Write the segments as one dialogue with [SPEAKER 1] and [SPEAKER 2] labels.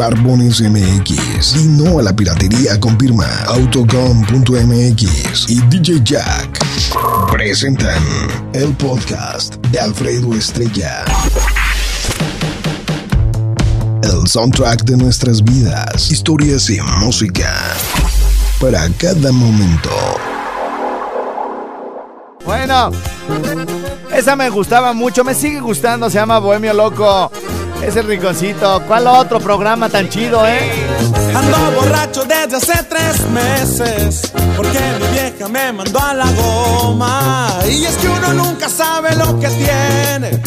[SPEAKER 1] Barbones MX. Y no a la piratería con firma Autocom.mx y DJ Jack. Presentan el podcast de Alfredo Estrella. El soundtrack de nuestras vidas, historias y música. Para cada momento.
[SPEAKER 2] Bueno, esa me gustaba mucho, me sigue gustando, se llama Bohemio Loco. Es el rinconcito. ¿Cuál otro programa tan chido, eh?
[SPEAKER 3] Ando borracho desde hace tres meses Porque mi vieja me mandó a la goma. Y es que uno nunca sabe lo que tiene.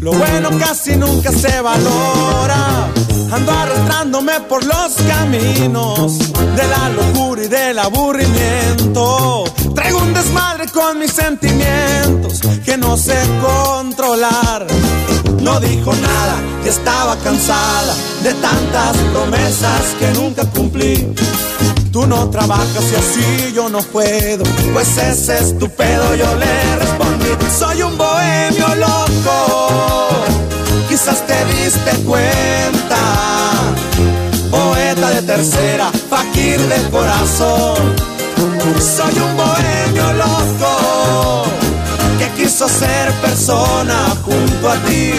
[SPEAKER 3] Lo bueno casi nunca se valora. Ando arrastrándome por los caminos De la locura y del aburrimiento. Traigo un desmadre con mis sentimientos Que no sé controlar no dijo nada, que estaba cansada de tantas promesas que nunca cumplí. Tú no trabajas y así yo no puedo, pues ese es. Yo le respondí, soy un bohemio loco, quizás te diste cuenta. Poeta de tercera, fakir de corazón, soy un bohemio loco que quiso ser persona junto a ti.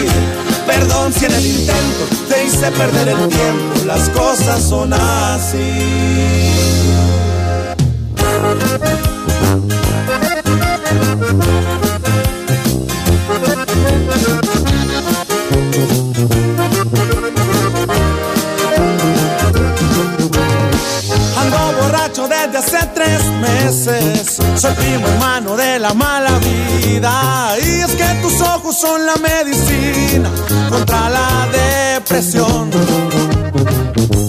[SPEAKER 3] Perdón si en el intento te hice perder el tiempo, las cosas son así. Ando borracho desde hace tres meses. Soy primo hermano de la mala vida. Y es que tus ojos son la medicina contra la depresión.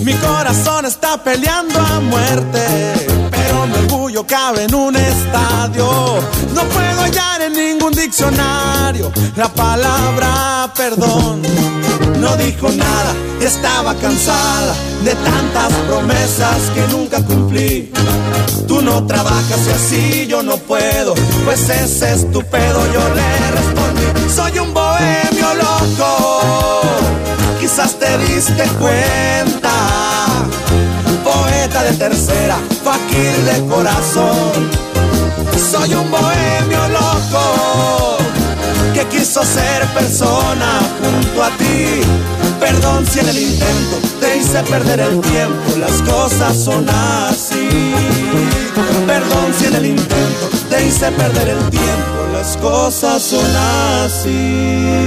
[SPEAKER 3] Mi corazón está peleando a muerte. Cabe en un estadio. No puedo hallar en ningún diccionario la palabra perdón. No dijo nada estaba cansada de tantas promesas que nunca cumplí. Tú no trabajas y así yo no puedo, pues ese es. Yo le respondí, soy un bohemio loco, quizás te diste cuenta. De tercera, fakir de corazón. Soy un bohemio loco que quiso ser persona junto a ti. Perdón si en el intento te hice perder el tiempo, las cosas son así. Perdón si en el intento te hice perder el tiempo, las cosas son así.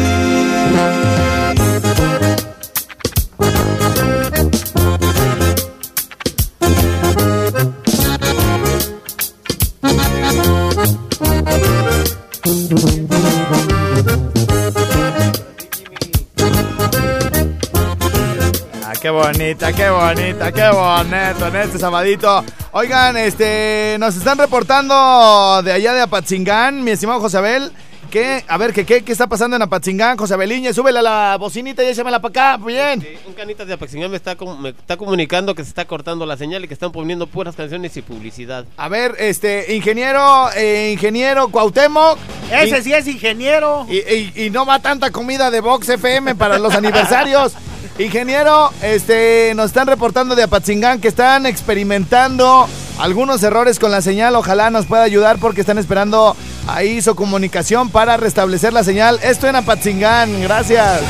[SPEAKER 2] Qué bonita, qué bonita, qué bonito en este sabadito. Oigan, este, nos están reportando de allá de Apatzingán, mi estimado José Abel. Que, a ver, ¿qué, qué, qué está pasando en Apatzingán, José Abeliña? Súbele a la bocinita y échamela para acá, bien.
[SPEAKER 4] Sí, un canita de Apaxingán me está, com- me está comunicando que se está cortando la señal y que están poniendo puras canciones y publicidad.
[SPEAKER 2] A ver, este, ingeniero, eh, ingeniero Cuauhtémoc.
[SPEAKER 5] Ese
[SPEAKER 2] Y-
[SPEAKER 5] sí es ingeniero.
[SPEAKER 2] Y, y- y no va tanta comida de Vox FM para los aniversarios. Ingeniero, este, nos están reportando de Apatzingán que están experimentando algunos errores con la señal. Ojalá nos pueda ayudar porque están esperando ahí su comunicación para restablecer la señal. Esto en Apatzingán, gracias.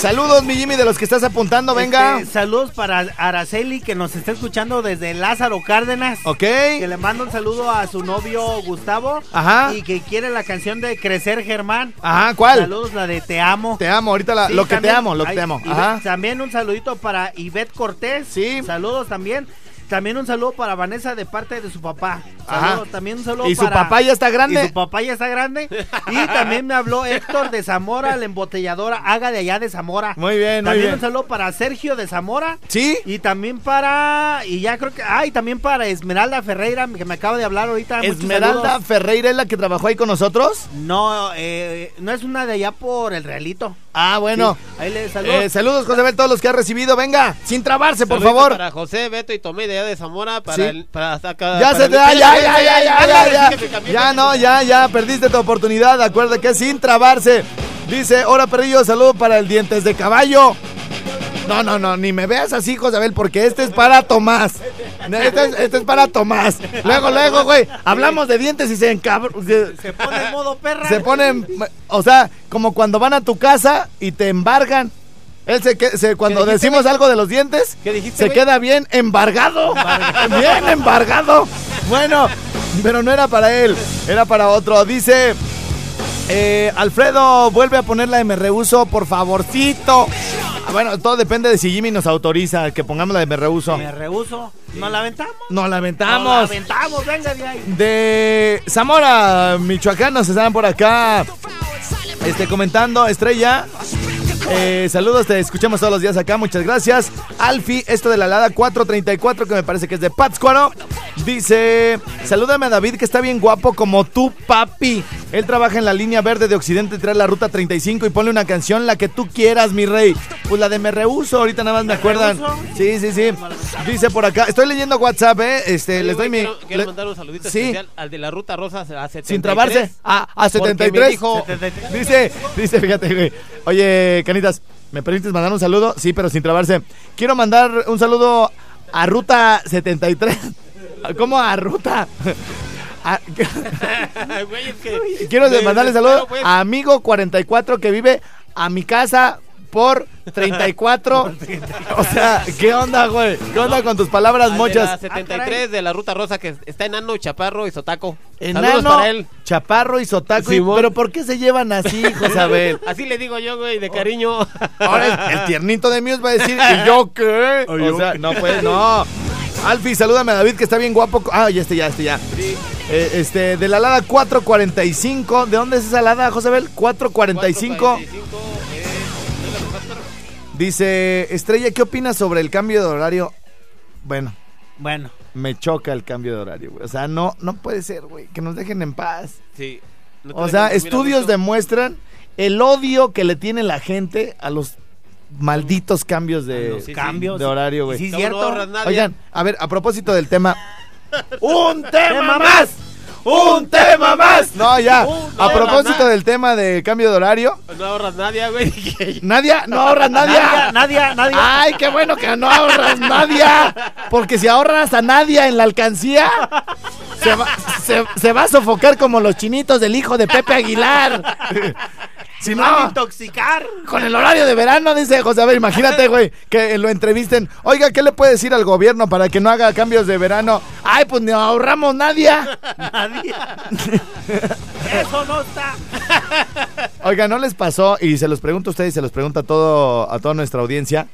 [SPEAKER 2] Saludos, mi Jimmy, de los que estás apuntando, venga.
[SPEAKER 5] Este, saludos para Araceli que nos está escuchando desde Lázaro Cárdenas.
[SPEAKER 2] Ok.
[SPEAKER 5] Que le manda un saludo a su novio Gustavo.
[SPEAKER 2] Ajá.
[SPEAKER 5] Y que quiere la canción de Crecer Germán.
[SPEAKER 2] Ajá, ¿cuál?
[SPEAKER 5] Saludos, la de Te amo.
[SPEAKER 2] Te amo, ahorita la-
[SPEAKER 5] Sí,
[SPEAKER 2] lo que te amo, lo que te amo. Ajá.
[SPEAKER 5] También un saludito para Ivette Cortés.
[SPEAKER 2] Sí.
[SPEAKER 5] Saludos también. También un saludo para Vanessa de parte de su papá.
[SPEAKER 2] Ajá.
[SPEAKER 5] Saludos, También un saludo
[SPEAKER 2] ¿Y su
[SPEAKER 5] para-
[SPEAKER 2] papá ya está grande?
[SPEAKER 5] Y su papá ya está grande. Y también me habló Héctor de Zamora, la embotelladora Haga de allá de Zamora.
[SPEAKER 2] Muy bien, muy
[SPEAKER 5] También
[SPEAKER 2] bien.
[SPEAKER 5] un saludo para Sergio de Zamora.
[SPEAKER 2] ¿Sí?
[SPEAKER 5] Y también para. Y ya creo que. Ah, y también para Esmeralda Ferreira, que me acaba de hablar ahorita.
[SPEAKER 2] Esmeralda. Ferreira es la que trabajó ahí con nosotros.
[SPEAKER 5] No, eh, no es una de allá por el Realito.
[SPEAKER 2] Ah, bueno.
[SPEAKER 5] Sí, ahí le saludo.
[SPEAKER 2] Eh, saludos, José Abel, todos los que ha recibido. Venga, sin trabarse, por favor.
[SPEAKER 4] Para José, Beto y Tomé de allá de Zamora, para
[SPEAKER 2] Sí.
[SPEAKER 4] el, para acá.
[SPEAKER 2] Ya
[SPEAKER 4] para
[SPEAKER 2] se
[SPEAKER 4] el-
[SPEAKER 2] te da, ya, ya, ya, ya, ya, ya. Ya no, ya, ya, perdiste tu oportunidad. Acuerda que sin trabarse. Dice, hola perrillo, saludo para el dientes de caballo. No, no, no, ni me veas así, Josabel, porque este es para Tomás. Este es, este es para Tomás. Luego, luego, güey, hablamos de dientes y se encabr... Se,
[SPEAKER 5] Se pone en modo perra.
[SPEAKER 2] se ponen, o sea, como cuando van a tu casa y te embargan. Él se, que- se- cuando decimos algo de los dientes,
[SPEAKER 4] ¿Qué dijiste,
[SPEAKER 2] se
[SPEAKER 4] güey?
[SPEAKER 2] queda bien embargado. Bien embargado. Bueno, pero no era para él, era para otro. Dice, eh, Alfredo, vuelve a poner la de me rehuso, por favorcito. Ah, Bueno, todo depende de si Jimmy nos autoriza que pongamos la de me rehuso.
[SPEAKER 5] Me rehuso. ¿Nos la aventamos?
[SPEAKER 2] Nos
[SPEAKER 5] Nos la
[SPEAKER 2] lamentamos.
[SPEAKER 5] aventamos, venga de ahí.
[SPEAKER 2] De Zamora, Michoacán, nos están por acá este, comentando. Estrella, eh, saludos, te escuchamos todos los días acá, muchas gracias. Alfi, esto de la Lada 434, que me parece que es de Pátzcuaro. Dice, salúdame a David, que está bien guapo como tú, papi. Él trabaja en la línea verde de Occidente, trae la ruta 35 y ponle una canción, la que tú quieras, mi rey. Pues la de Me Rehuso, ahorita nada más me acuerdan. Sí, sí, sí. Dice por acá, estoy leyendo WhatsApp, eh. Este,
[SPEAKER 4] Oye,
[SPEAKER 2] les doy
[SPEAKER 4] güey,
[SPEAKER 2] mi...
[SPEAKER 4] Quiero, quiero
[SPEAKER 2] le-
[SPEAKER 4] mandar un saludito
[SPEAKER 2] Sí.
[SPEAKER 4] especial al de la ruta rosa a 73.
[SPEAKER 2] sin trabarse a, a
[SPEAKER 4] me
[SPEAKER 2] 73.
[SPEAKER 4] dijo-
[SPEAKER 2] Dice, dice, fíjate, güey. Oye, ¿me permites mandar un saludo? Sí, pero sin trabarse. Quiero mandar un saludo a Ruta 73. ¿Cómo a Ruta? A- quiero mandarle saludo a amigo 44 que vive a mi casa por 34. o sea, ¿qué onda, güey? ¿Qué onda con tus palabras mochas?
[SPEAKER 4] la 73 de la ruta rosa que está enano, chaparro y sotaco.
[SPEAKER 2] Enano,
[SPEAKER 4] para él.
[SPEAKER 2] Chaparro y Sotaco. y- pero ¿por qué se llevan así, Josabel?
[SPEAKER 4] Así le digo yo, güey, de cariño.
[SPEAKER 2] Ahora el, tiernito de Muse va a decir, ¿y yo qué? O sea, no, pues no. Alfi, salúdame a David que está bien guapo. Ah, ya este, ya, este, ya. Eh, este, de la Lada 445. ¿De dónde es esa Lada, Josabel? 445.
[SPEAKER 4] 445, eh,
[SPEAKER 2] Dice, Estrella, ¿qué opinas sobre el cambio de horario? Bueno,
[SPEAKER 5] Bueno,
[SPEAKER 2] me choca el cambio de horario, güey. O sea, no, no puede ser, güey. Que nos dejen en paz.
[SPEAKER 4] Sí. No
[SPEAKER 2] O sea, estudios demuestran el odio que le tiene la gente a los malditos cambios de,
[SPEAKER 5] los
[SPEAKER 4] sí,
[SPEAKER 5] cambios.
[SPEAKER 2] de horario, güey.
[SPEAKER 5] Sí, cierto.
[SPEAKER 4] no.
[SPEAKER 2] Oigan, a ver, a propósito del tema. ¡Un tema
[SPEAKER 5] Tema
[SPEAKER 2] más! ¡Un tema más! No, ya. A propósito del tema de cambio de horario.
[SPEAKER 4] No ahorras nadie, güey.
[SPEAKER 2] Nadia, no ahorras
[SPEAKER 5] Nadie, nadie, nadie.
[SPEAKER 2] Ay, qué bueno que no ahorras Nadia. Porque si ahorras a Nadia en la alcancía, se va, se, se va a sofocar como los chinitos del hijo de Pepe Aguilar. Si
[SPEAKER 5] Van a
[SPEAKER 2] no,
[SPEAKER 5] intoxicar.
[SPEAKER 2] con el horario de verano, dice José. A ver, imagínate, güey, que lo entrevisten. Oiga, ¿qué le puede decir al gobierno para que no haga cambios de verano? Ay, pues no ahorramos Nadia.
[SPEAKER 5] Nadie. Eso no está.
[SPEAKER 2] Oiga, ¿no les pasó? Y se los pregunto a ustedes y se los pregunto a, todo, a toda nuestra audiencia.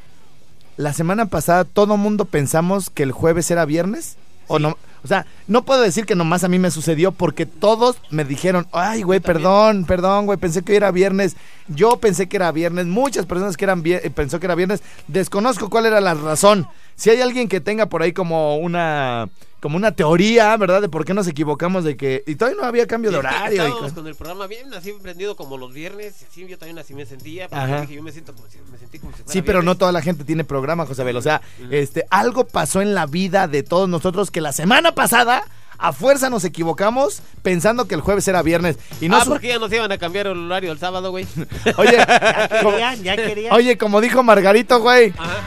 [SPEAKER 2] La semana pasada todo mundo pensamos que el jueves era viernes. O no, o sea, no puedo decir que nomás a mí me sucedió porque todos me dijeron, ay, güey, perdón, perdón, güey, pensé que hoy era viernes. Yo pensé que era viernes. Muchas personas que eran eh, pensó que era viernes. Desconozco cuál era la razón. Si hay alguien que tenga por ahí como una como una teoría, ¿verdad? De por qué nos equivocamos de que y todavía no había cambio de
[SPEAKER 4] Sí,
[SPEAKER 2] horario. y
[SPEAKER 4] Estábamos
[SPEAKER 2] cosas.
[SPEAKER 4] con el programa bien así prendido como los viernes. Sí, yo también así me sentía.
[SPEAKER 2] Ajá.
[SPEAKER 4] dije, yo me siento como si, me sentí como si fuera
[SPEAKER 2] Sí, pero no toda la gente tiene programa, José Abel. O sea, este, algo pasó en la vida de todos nosotros que la semana pasada a fuerza nos equivocamos pensando que el jueves era viernes. Y no
[SPEAKER 4] ah, porque ya nos iban a cambiar el horario el sábado, güey.
[SPEAKER 2] Oye,
[SPEAKER 5] Ya querían, ya querían.
[SPEAKER 2] oye, como dijo Margarito, güey,
[SPEAKER 4] Ajá.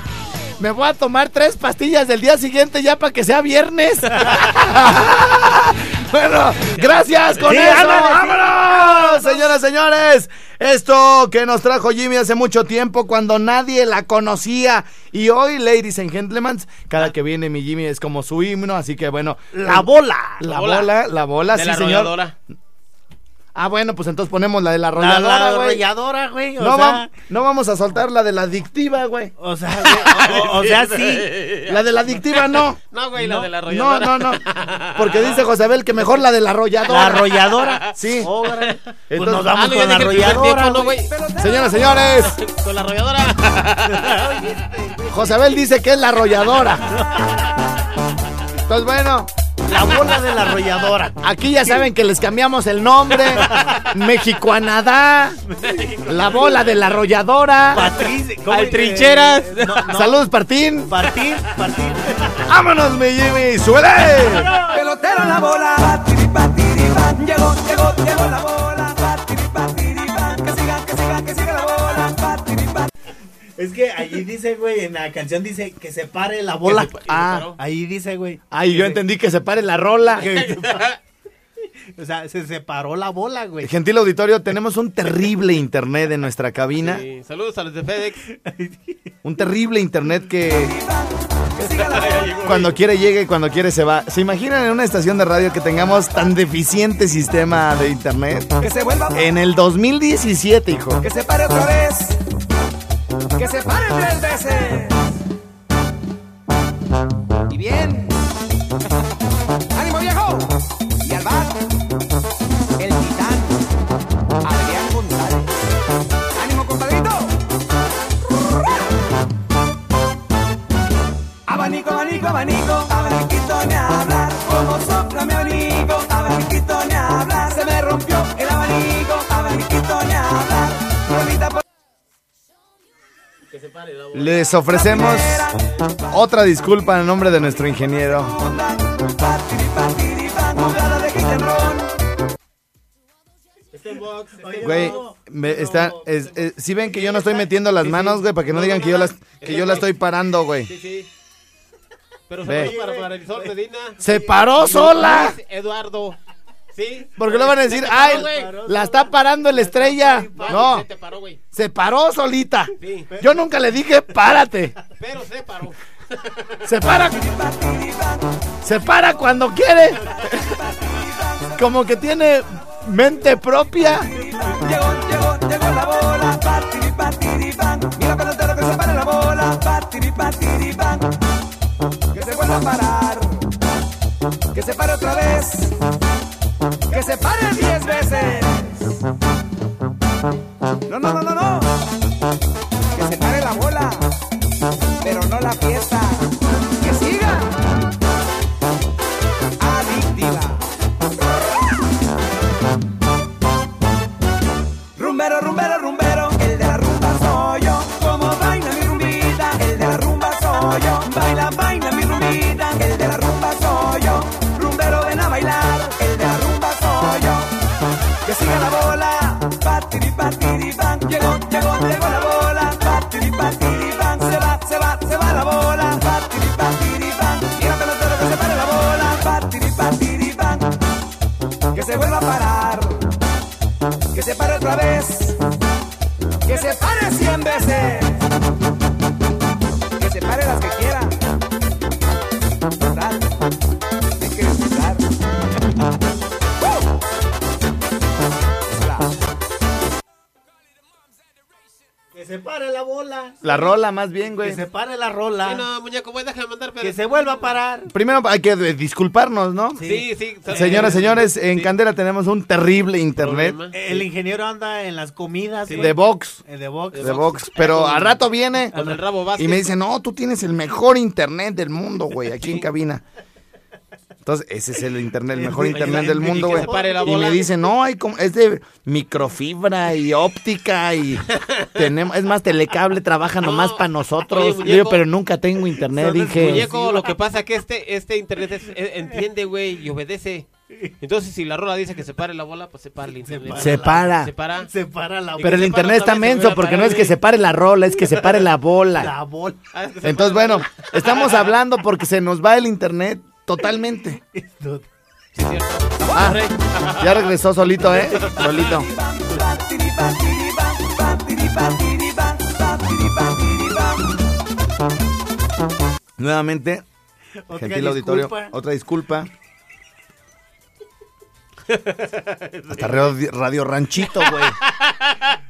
[SPEAKER 2] Me voy a tomar tres pastillas del día siguiente ya para que sea viernes. bueno, gracias con
[SPEAKER 5] Sí,
[SPEAKER 2] eso.
[SPEAKER 5] ándale, sí.
[SPEAKER 2] ¡Vámonos! Señoras, señores, esto que nos trajo Jimmy hace mucho tiempo cuando nadie la conocía. Y hoy, ladies and gentlemen, cada que viene mi Jimmy es como su himno, así que bueno.
[SPEAKER 5] La bola.
[SPEAKER 2] La
[SPEAKER 4] La
[SPEAKER 2] bola,
[SPEAKER 4] bola.
[SPEAKER 2] la bola,
[SPEAKER 4] de
[SPEAKER 2] sí,
[SPEAKER 4] la
[SPEAKER 2] señor. Ah, bueno, pues entonces ponemos la de la
[SPEAKER 5] la
[SPEAKER 2] güey.
[SPEAKER 5] arrolladora, güey.
[SPEAKER 2] No,
[SPEAKER 5] sea,
[SPEAKER 2] no vamos a soltar la de la adictiva, güey.
[SPEAKER 5] o sea, o, o sea, sí.
[SPEAKER 2] La de la adictiva no.
[SPEAKER 4] No, güey, la
[SPEAKER 5] No,
[SPEAKER 4] de la
[SPEAKER 2] No,
[SPEAKER 4] arrolladora.
[SPEAKER 2] no, no. Porque dice Josabel que mejor la de la arrolladora.
[SPEAKER 5] La arrolladora.
[SPEAKER 2] Sí.
[SPEAKER 5] Órale. Pues
[SPEAKER 2] Entonces-
[SPEAKER 5] nos vamos
[SPEAKER 4] no,
[SPEAKER 5] con la
[SPEAKER 4] tiempo, ¿no,
[SPEAKER 5] güey.
[SPEAKER 2] Señoras, señores,
[SPEAKER 4] Con la arrolladora.
[SPEAKER 2] Josabel dice que es la arrolladora. Entonces, bueno,
[SPEAKER 5] La bola de la arrolladora.
[SPEAKER 2] aquí ya saben que les cambiamos el nombre. México a Nadá. La bola de la arrolladora.
[SPEAKER 5] Patricia. ¿cómo
[SPEAKER 4] Al trincheras.
[SPEAKER 5] No, no.
[SPEAKER 2] Saludos, Partín.
[SPEAKER 5] Partir, partir.
[SPEAKER 2] ¡Vámonos, mi Jimmy! ¡Suele!
[SPEAKER 3] Pelotero en la bola. Llegó, llegó, llegó la bola,
[SPEAKER 5] Es que allí dice, güey, en la canción dice que se pare la bola.
[SPEAKER 4] se y
[SPEAKER 2] Ah.
[SPEAKER 5] Ahí dice, güey.
[SPEAKER 2] Ay, yo entendí que se pare la rola.
[SPEAKER 5] O sea, se separó la bola, güey.
[SPEAKER 2] Gentil auditorio, tenemos un terrible internet en nuestra cabina.
[SPEAKER 4] Sí, Saludos a los de FedEx.
[SPEAKER 2] Un terrible internet que cuando quiere llega y cuando quiere se va. ¿Se imaginan en una estación de radio que tengamos tan deficiente sistema de internet?
[SPEAKER 6] Que se vuelva
[SPEAKER 2] En el 2017, hijo.
[SPEAKER 6] Que se pare otra vez. Que se pare tres veces.
[SPEAKER 2] Les ofrecemos otra disculpa en nombre de nuestro ingeniero. Güey, están, es- es- si ven que yo no estoy metiendo las manos, güey, para que no digan que yo las, que yo la estoy parando, güey.
[SPEAKER 4] Sí, sí. Pero
[SPEAKER 2] Ve.
[SPEAKER 4] saludos para, para el sol Medina.
[SPEAKER 2] Se paró sola.
[SPEAKER 4] Eduardo. ¿Sí?
[SPEAKER 2] Porque lo van a decir,
[SPEAKER 4] paró,
[SPEAKER 2] ay,
[SPEAKER 4] güey.
[SPEAKER 2] la está parando el estrella. No,
[SPEAKER 4] Se te paró, güey.
[SPEAKER 2] se paró solita.
[SPEAKER 4] Sí.
[SPEAKER 2] Yo nunca le dije, párate.
[SPEAKER 4] Pero se paró.
[SPEAKER 2] Se para. Se para cuando quiere. Como que tiene mente propia.
[SPEAKER 6] Llegó, llegó, llegó la bola. Patiri, patiri. Mira pelotero que se para la bola. Patiri, patiri. Que se vuelva a parar. Que se pare otra vez. Que se pare diez veces. No, no, no, no, se pare cien veces,
[SPEAKER 5] la
[SPEAKER 2] rola más bien, güey.
[SPEAKER 5] Que se pare la rola.
[SPEAKER 4] Sí, no, muñeco, voy a dejar de mandar. Pero...
[SPEAKER 5] Que se vuelva a parar.
[SPEAKER 2] Primero hay que eh, disculparnos, ¿no?
[SPEAKER 4] Sí, sí.
[SPEAKER 2] Señoras, señores, en
[SPEAKER 4] Sí.
[SPEAKER 2] Candela tenemos un terrible internet
[SPEAKER 4] Problema.
[SPEAKER 5] El ingeniero anda en las comidas. güey.
[SPEAKER 2] de box.
[SPEAKER 5] Eh, De box.
[SPEAKER 2] De box. Pero al rato viene
[SPEAKER 4] Con el rabo
[SPEAKER 2] y me dice, no, tú tienes el mejor internet del mundo, güey, aquí en cabina. Entonces, ese es el internet, el mejor internet del mundo, güey. Y
[SPEAKER 4] bola.
[SPEAKER 2] me dice, no, hay como, es de microfibra y óptica y tenemos, es más, telecable trabaja nomás
[SPEAKER 4] No.
[SPEAKER 2] para nosotros.
[SPEAKER 4] Oye,
[SPEAKER 2] digo, pero nunca tengo internet, dije.
[SPEAKER 4] Muñeco, lo que pasa que este, este internet es- eh, entiende, güey, y obedece. Entonces, si la rola dice que se pare la bola, pues se para el internet.
[SPEAKER 2] Se para.
[SPEAKER 4] Se para.
[SPEAKER 5] Se para la
[SPEAKER 4] Y
[SPEAKER 2] Pero el internet está menso porque no es que se pare la rola, es que se pare la bola.
[SPEAKER 5] La bola.
[SPEAKER 4] Ah, es
[SPEAKER 2] Entonces, bueno, estamos hablando porque se nos va el internet totalmente.
[SPEAKER 4] Sí, cierto.
[SPEAKER 2] Ah, ya regresó solito, ¿eh? Solito. Nuevamente,
[SPEAKER 5] Otra
[SPEAKER 2] gentil auditorio, otra disculpa. Hasta radio, radio Ranchito, güey.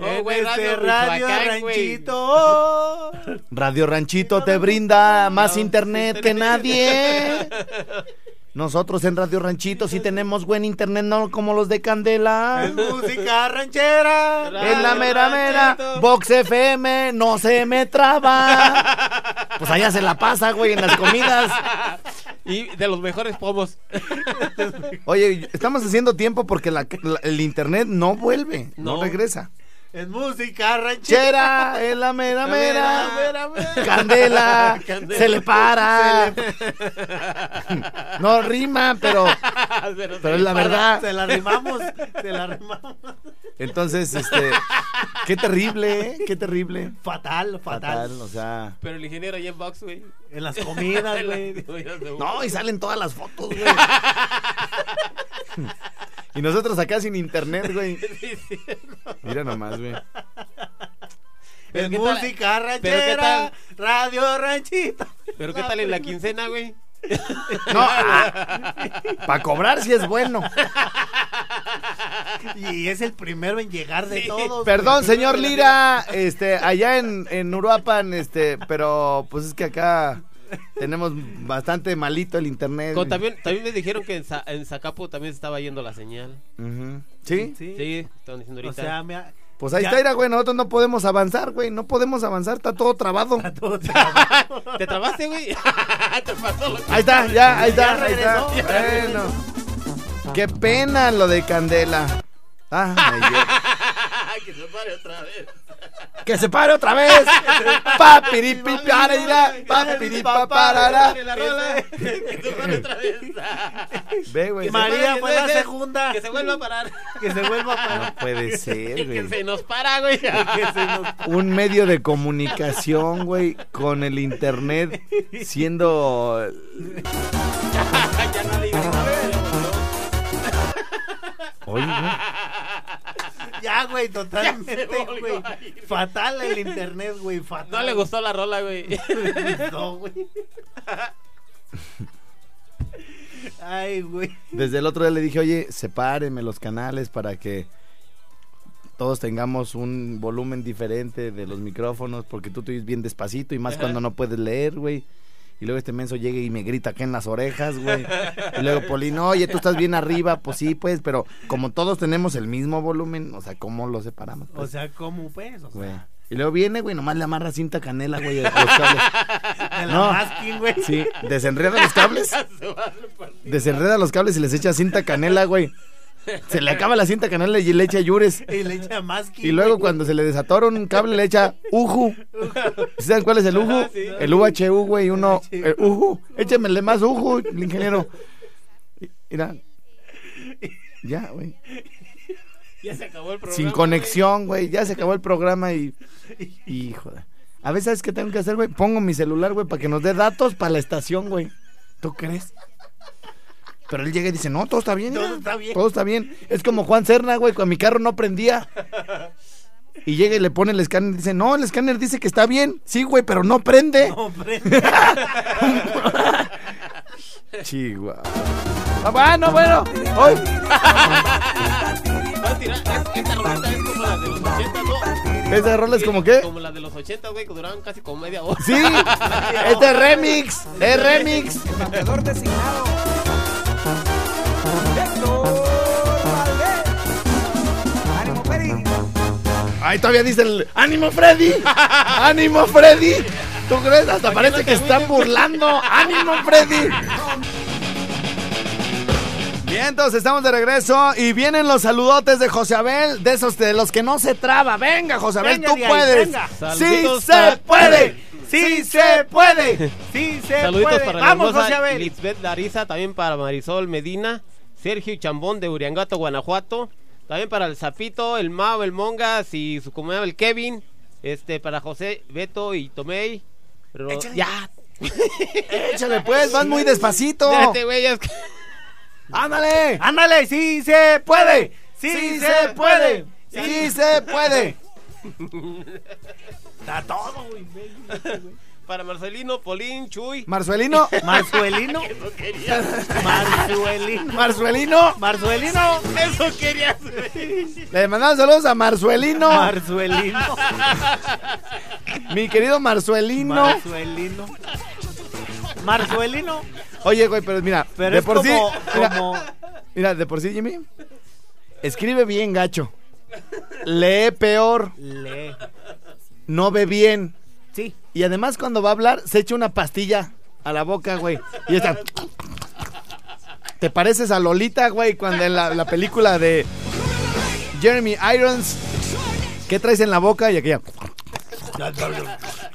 [SPEAKER 4] Oh, güey,
[SPEAKER 5] En este
[SPEAKER 4] Radio
[SPEAKER 5] radio
[SPEAKER 4] güey.
[SPEAKER 5] ranchito.
[SPEAKER 2] Radio Ranchito te brinda más internet que nadie. Nosotros en Radio Ranchito sí tenemos buen internet, no como los de Candela.
[SPEAKER 5] Es música ranchera.
[SPEAKER 2] En la mera mera, Box FM, no se me traba. Pues allá se la pasa, güey, en las comidas.
[SPEAKER 4] Y de los mejores pomos.
[SPEAKER 2] Oye, estamos haciendo tiempo porque la- la- el internet no vuelve, no,
[SPEAKER 4] No.
[SPEAKER 2] regresa.
[SPEAKER 5] Es música ranchera.
[SPEAKER 2] Chera, en la mera mera,
[SPEAKER 4] mera, mera.
[SPEAKER 2] Candela,
[SPEAKER 4] Candela.
[SPEAKER 2] se le para. No rima, pero,
[SPEAKER 4] Pero
[SPEAKER 2] pero es la verdad.
[SPEAKER 5] Se la rimamos. Se la rimamos.
[SPEAKER 2] Entonces, este, qué terrible, ¿eh? Qué terrible.
[SPEAKER 5] Fatal, fatal.
[SPEAKER 2] Fatal, o sea.
[SPEAKER 4] Pero el ingeniero ahí en box, güey.
[SPEAKER 5] En las comidas, güey.
[SPEAKER 2] No, y salen todas las fotos, güey. Y nosotros acá sin internet, güey. Mira nomás, güey.
[SPEAKER 4] Pero qué tal-
[SPEAKER 5] música
[SPEAKER 4] pero qué
[SPEAKER 5] ranchera,
[SPEAKER 4] tal-
[SPEAKER 5] radio ranchito.
[SPEAKER 4] Pero qué tal en la quincena, güey.
[SPEAKER 2] No, para cobrar sí es bueno.
[SPEAKER 5] Y es el primero en llegar de todos.
[SPEAKER 2] Perdón, señor Lira, este, allá en, en Uruapan, este, pero pues es que acá tenemos bastante malito el internet.
[SPEAKER 4] Con- también, también me dijeron que en, Za- en Zacapo también se estaba yendo la señal.
[SPEAKER 2] ¿Sí?
[SPEAKER 5] Sí.
[SPEAKER 4] Sí, estaban diciendo
[SPEAKER 5] O
[SPEAKER 4] ahorita.
[SPEAKER 5] sea, me ha-
[SPEAKER 2] Pues ahí
[SPEAKER 5] Ya.
[SPEAKER 2] está, mira, güey, nosotros no podemos avanzar, güey, no podemos avanzar, está todo trabado.
[SPEAKER 5] todo trabado.
[SPEAKER 4] ¿Te trabaste, güey? Te pasó lo que-
[SPEAKER 2] Ahí está, ya, ahí está,
[SPEAKER 5] Ya
[SPEAKER 2] ahí está. Bueno. Qué pena lo de Candela. Ah,
[SPEAKER 4] se pare otra vez.
[SPEAKER 2] que se pare otra vez.
[SPEAKER 4] La rola. Que se pare otra vez.
[SPEAKER 2] Ve, güey.
[SPEAKER 5] María
[SPEAKER 4] Que
[SPEAKER 5] fue
[SPEAKER 4] se-
[SPEAKER 5] la segunda.
[SPEAKER 4] Que se vuelva a parar.
[SPEAKER 5] Que se vuelva a parar.
[SPEAKER 2] No puede ser,
[SPEAKER 4] Que
[SPEAKER 2] güey.
[SPEAKER 4] se nos para, güey.
[SPEAKER 5] Que se nos-
[SPEAKER 2] Un medio de comunicación, güey, con el internet siendo
[SPEAKER 4] Ya nadie
[SPEAKER 2] Oye, güey.
[SPEAKER 5] Ya, güey, totalmente, güey. Fatal el internet, güey, fatal.
[SPEAKER 4] No le gustó la rola, güey.
[SPEAKER 5] No, güey. Ay, güey.
[SPEAKER 2] Desde el otro día le dije, oye, sepárenme los canales para que todos tengamos un volumen diferente de los micrófonos, porque tú te oyes bien despacito y más
[SPEAKER 4] Ajá.
[SPEAKER 2] cuando no puedes leer, güey. Y luego este menso llega y me grita acá en las orejas, güey. Y luego Polino, oye, tú estás bien arriba, pues sí, pues, pero como todos tenemos el mismo volumen, o sea, ¿cómo lo separamos?
[SPEAKER 5] O
[SPEAKER 2] pues?
[SPEAKER 5] sea, ¿cómo pues? O
[SPEAKER 2] güey.
[SPEAKER 5] sea,
[SPEAKER 2] Y luego viene, güey, nomás le amarra cinta canela, güey, a los cables.
[SPEAKER 5] de la
[SPEAKER 2] No.
[SPEAKER 5] masking, güey.
[SPEAKER 2] Sí, desenreda los cables. Desenreda los cables y les echa cinta canela, güey. Se le acaba la cinta canela y le echa yures.
[SPEAKER 5] Y le echa.
[SPEAKER 2] Y luego cuando se le desatora un cable le echa uju. ¿Saben cuál es el uju?
[SPEAKER 4] Sí.
[SPEAKER 2] El UHU, güey, uno. El uju. Échemele más uju, el ingeniero. Y- Mira. Ya, güey.
[SPEAKER 4] Ya se acabó el programa.
[SPEAKER 2] Sin conexión, güey. Ya se acabó el programa y. Hijo de. A veces, ¿sabes qué tengo que hacer, güey? Pongo mi celular, güey, para que nos dé datos para la estación, güey. ¿Tú crees? Pero él llega y dice, no, todo está bien.
[SPEAKER 5] Todo está bien.
[SPEAKER 2] Todo está bien. Es como Juan Cerna, güey, cuando mi carro no prendía. Y llega y le pone el escáner y dice, no, el escáner dice que está bien. Sí, güey, pero no prende.
[SPEAKER 5] No, hombre.
[SPEAKER 2] Chihuahua. Ah, bueno, bueno. Hoy.
[SPEAKER 4] Va a tirar- es- Esta rolita es como la de los 80, ¿no?
[SPEAKER 2] Esa rola es como qué?
[SPEAKER 4] Como la de los 80, güey, que duraban casi como media hora.
[SPEAKER 2] Sí, es de remix, es remix.
[SPEAKER 6] Bateador designado.
[SPEAKER 2] Ahí todavía dice el ánimo Freddy, ánimo Freddy. ¿Tú crees? Hasta parece que están burlando. ¡Ánimo, Freddy! Bien, entonces estamos de regreso y vienen los saludotes de José Abel, de esos de los que no se traba. Venga, José Abel,
[SPEAKER 5] Venga
[SPEAKER 2] tú
[SPEAKER 5] ahí,
[SPEAKER 2] puedes.
[SPEAKER 5] venga.
[SPEAKER 2] Sí se puede. Sí se puede.
[SPEAKER 5] Sí, se
[SPEAKER 4] Saluditos
[SPEAKER 5] puede.
[SPEAKER 4] para
[SPEAKER 5] Vamos, José Abel.
[SPEAKER 4] Lisbeth Lariza, también para Marisol Medina, Sergio Chambón de Uriangato, Guanajuato, también para el Zapito, el Mao, el Mongas y su comunidad el Kevin, este para José, Beto y Tomei. Pero ya,
[SPEAKER 2] Échale pues, vas muy despacito.
[SPEAKER 4] espérate, güey, es que-
[SPEAKER 2] Ándale.
[SPEAKER 5] Ándale, sí se puede.
[SPEAKER 2] Sí,
[SPEAKER 5] Sí,
[SPEAKER 2] se puede. Sí se puede.
[SPEAKER 5] Da todo, güey.
[SPEAKER 4] Para Marcelino, Polín, Chuy.
[SPEAKER 2] Marzuelino.
[SPEAKER 5] Marzuelino. Marzuelino.
[SPEAKER 2] Marzuelino.
[SPEAKER 5] Marzuelino.
[SPEAKER 4] Eso querías, güey.
[SPEAKER 2] Le mandamos saludos a Marzuelino.
[SPEAKER 5] Marzuelino.
[SPEAKER 2] Mi querido Marzuelino.
[SPEAKER 5] Marzuelino. Marzuelino.
[SPEAKER 2] Oye, güey, pero mira,
[SPEAKER 5] Pero
[SPEAKER 2] de
[SPEAKER 5] es
[SPEAKER 2] por
[SPEAKER 5] como,
[SPEAKER 2] sí. Mira,
[SPEAKER 5] como
[SPEAKER 2] mira, de por sí, Jimmy. Escribe bien, gacho. Lee peor.
[SPEAKER 5] le.
[SPEAKER 2] No ve bien.
[SPEAKER 5] Sí.
[SPEAKER 2] Y además, cuando va a hablar, se echa una pastilla a la boca, güey. Y está. Te pareces a Lolita, güey, cuando en la, la película de Jeremy Irons. ¿Qué traes en la boca? Y aquella.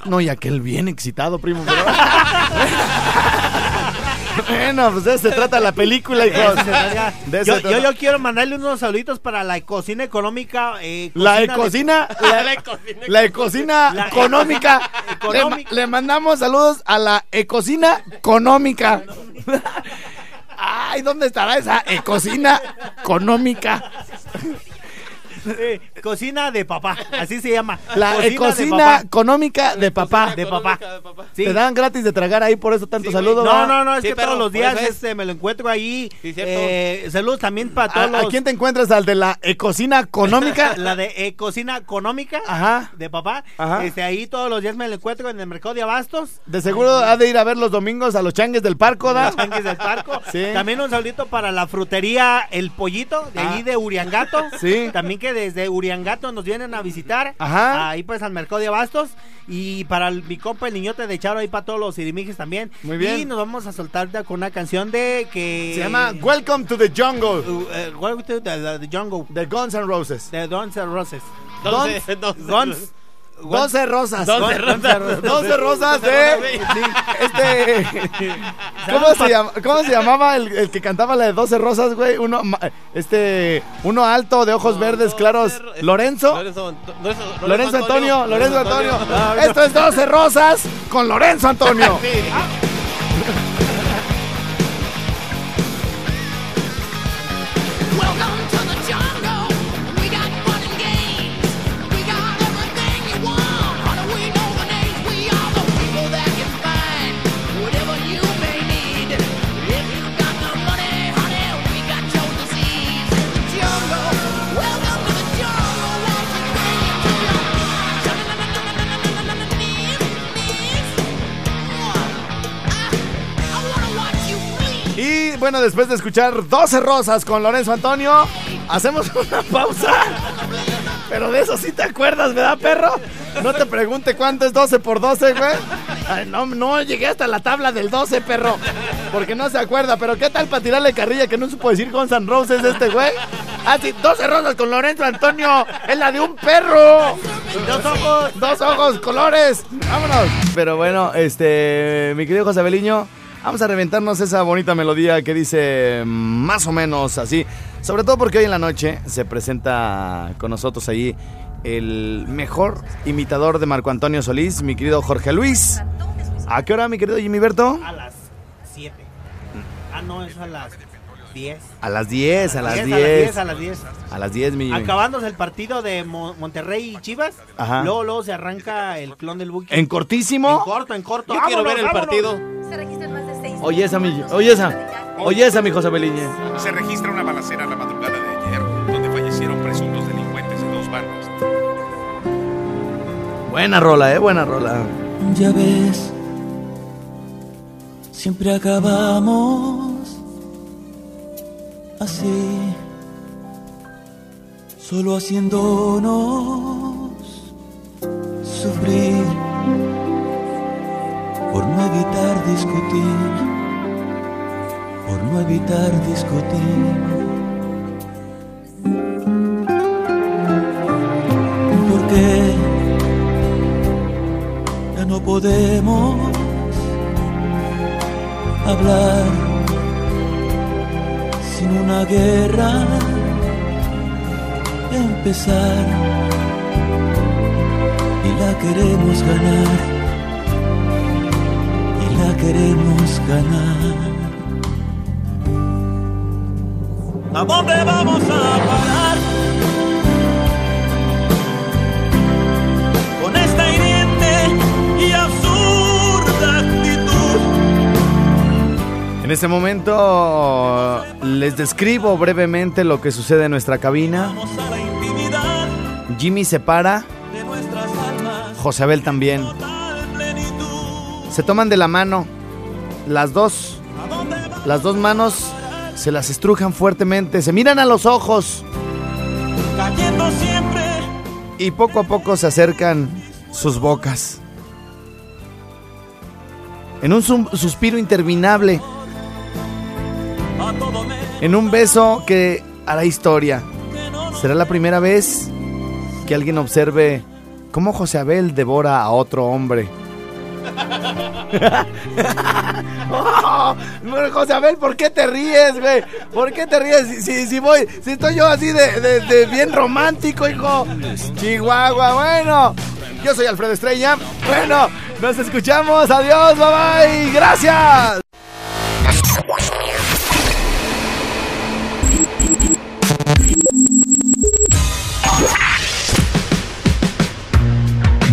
[SPEAKER 2] No, y aquel bien excitado, primo. pero- Bueno, pues de eso se trata la película, eso
[SPEAKER 5] yo, yo, yo quiero mandarle unos saluditos para la cocina económica. eh,
[SPEAKER 2] La
[SPEAKER 5] de-
[SPEAKER 2] ecocina, la,
[SPEAKER 4] La ecocina.
[SPEAKER 2] la ecocina
[SPEAKER 5] La
[SPEAKER 2] económica.
[SPEAKER 5] económica.
[SPEAKER 2] Le, le mandamos saludos a la ecocina económica. Ay, ¿dónde estará esa ecocina económica?
[SPEAKER 5] Eh, cocina de papá, así se llama.
[SPEAKER 2] La
[SPEAKER 5] Cocina de
[SPEAKER 2] ecocina
[SPEAKER 5] papá.
[SPEAKER 2] económica de papá.
[SPEAKER 5] De papá. Sí.
[SPEAKER 2] Te dan gratis de tragar ahí, por eso tanto
[SPEAKER 4] Sí,
[SPEAKER 2] saludo.
[SPEAKER 5] No, no, no, es
[SPEAKER 4] Sí,
[SPEAKER 5] que
[SPEAKER 4] pero
[SPEAKER 5] todos los días
[SPEAKER 4] es.
[SPEAKER 5] este, me lo encuentro ahí.
[SPEAKER 4] Sí, cierto.
[SPEAKER 5] Eh, saludos también para
[SPEAKER 2] ¿A,
[SPEAKER 5] todos
[SPEAKER 2] a
[SPEAKER 5] los.
[SPEAKER 2] quién te encuentras? ¿Al de la ecocina económica?
[SPEAKER 5] La de eh, cocina económica
[SPEAKER 2] Ajá.
[SPEAKER 5] de papá.
[SPEAKER 2] Ajá.
[SPEAKER 5] Este, ahí todos los días me lo encuentro en el mercado de abastos.
[SPEAKER 2] De seguro ha de ir a ver los domingos a los changues del parco, ¿da?
[SPEAKER 5] Los Changuis del Parco.
[SPEAKER 2] Sí.
[SPEAKER 5] También un saludito para la frutería El Pollito, de
[SPEAKER 2] Ah.
[SPEAKER 5] ahí de Uriangato.
[SPEAKER 2] Sí.
[SPEAKER 5] También que desde Uriangato nos vienen a visitar.
[SPEAKER 2] Ajá.
[SPEAKER 5] Ahí pues al mercado de abastos. Y para el- mi compa el niñote de Charo, ahí para todos los irimijes también.
[SPEAKER 2] Muy bien.
[SPEAKER 5] Y nos vamos a soltar con una canción de que...
[SPEAKER 2] Se llama Welcome to the Jungle
[SPEAKER 5] Uh, eh, Welcome to the, the Jungle.
[SPEAKER 2] de Guns N' Roses.
[SPEAKER 5] De Guns N' Roses.
[SPEAKER 4] Entonces-
[SPEAKER 5] Guns.
[SPEAKER 2] 12 rosas.
[SPEAKER 4] Doce rosas.
[SPEAKER 2] 12 rosas de este ¿Cómo se, llama- cómo se llamaba el, el que cantaba la de 12 rosas, güey? Uno este uno alto de ojos verdes claros, Lorenzo.
[SPEAKER 4] Lorenzo, Lorenzo,
[SPEAKER 2] Lorenzo Antonio, Lorenzo Antonio. Esto es 12 rosas con Lorenzo Antonio.
[SPEAKER 4] sí.
[SPEAKER 2] Bueno, después de escuchar 12 rosas con Lorenzo Antonio, hacemos una pausa. Pero de eso sí te acuerdas, ¿verdad, perro? No te pregunte cuánto es 12 por 12, güey. No, no llegué hasta la tabla del 12, perro. Porque no se acuerda. Pero ¿qué tal para tirarle carrilla que no supo decir Guns N' Roses este güey? Ah, sí, 12 rosas con Lorenzo Antonio. Es la de un perro. Dos ojos. Dos ojos, colores. Vámonos. Pero bueno, este, mi querido José Beliño, vamos a reventarnos esa bonita melodía que dice más o menos así. Sobre todo porque hoy en la noche se presenta con nosotros ahí el mejor imitador de Marco Antonio Solís, mi querido Jorge Luis. ¿A qué hora, mi querido Jimmy Berto?
[SPEAKER 5] A las 7. Ah, no, es a las 10.
[SPEAKER 2] A las 10, a las
[SPEAKER 5] 10,
[SPEAKER 2] 10.
[SPEAKER 5] A las 10,
[SPEAKER 2] A las 10, mi.
[SPEAKER 5] Acabándose el partido de Mo- Monterrey y Chivas,
[SPEAKER 2] Ajá.
[SPEAKER 5] luego, luego se arranca el clon del Buki.
[SPEAKER 2] En cortísimo.
[SPEAKER 5] En corto, en corto.
[SPEAKER 4] Yo quiero ver el
[SPEAKER 5] Vámonos,
[SPEAKER 4] partido.
[SPEAKER 7] Se seis.
[SPEAKER 2] Oye esa, mi, oye esa. Oye esa, mi José Beliño.
[SPEAKER 8] Se registra una balacera la madrugada de ayer, donde fallecieron presuntos delincuentes de dos bandas.
[SPEAKER 2] Buena rola, eh, buena rola.
[SPEAKER 9] Ya ves, siempre acabamos así, solo haciéndonos sufrir por no evitar discutir, por evitar discutir. Porque ya no podemos hablar sin una guerra empezar y la queremos ganar y la queremos ganar. ¿A dónde vamos a parar? Con esta hiriente y absurda actitud.
[SPEAKER 2] En este momento les describo brevemente lo que sucede en nuestra cabina. Jimmy se para,
[SPEAKER 9] de nuestras almas.
[SPEAKER 2] Josabel también. Se toman de la mano, las dos, las dos manos se las estrujan fuertemente, se miran a los ojos
[SPEAKER 9] Cayendo siempre.
[SPEAKER 2] y poco a poco se acercan sus bocas. En un suspiro interminable, en un beso que hará historia. Será la primera vez que alguien observe cómo José Abel devora a otro hombre. José Abel, ¿por qué te ríes, güey? ¿Por qué te ríes? Si, si, voy, si estoy yo así de- de bien romántico, hijo. Chihuahua, bueno. Yo soy Alfredo Estrella. Bueno, nos escuchamos. Adiós, bye bye. Gracias.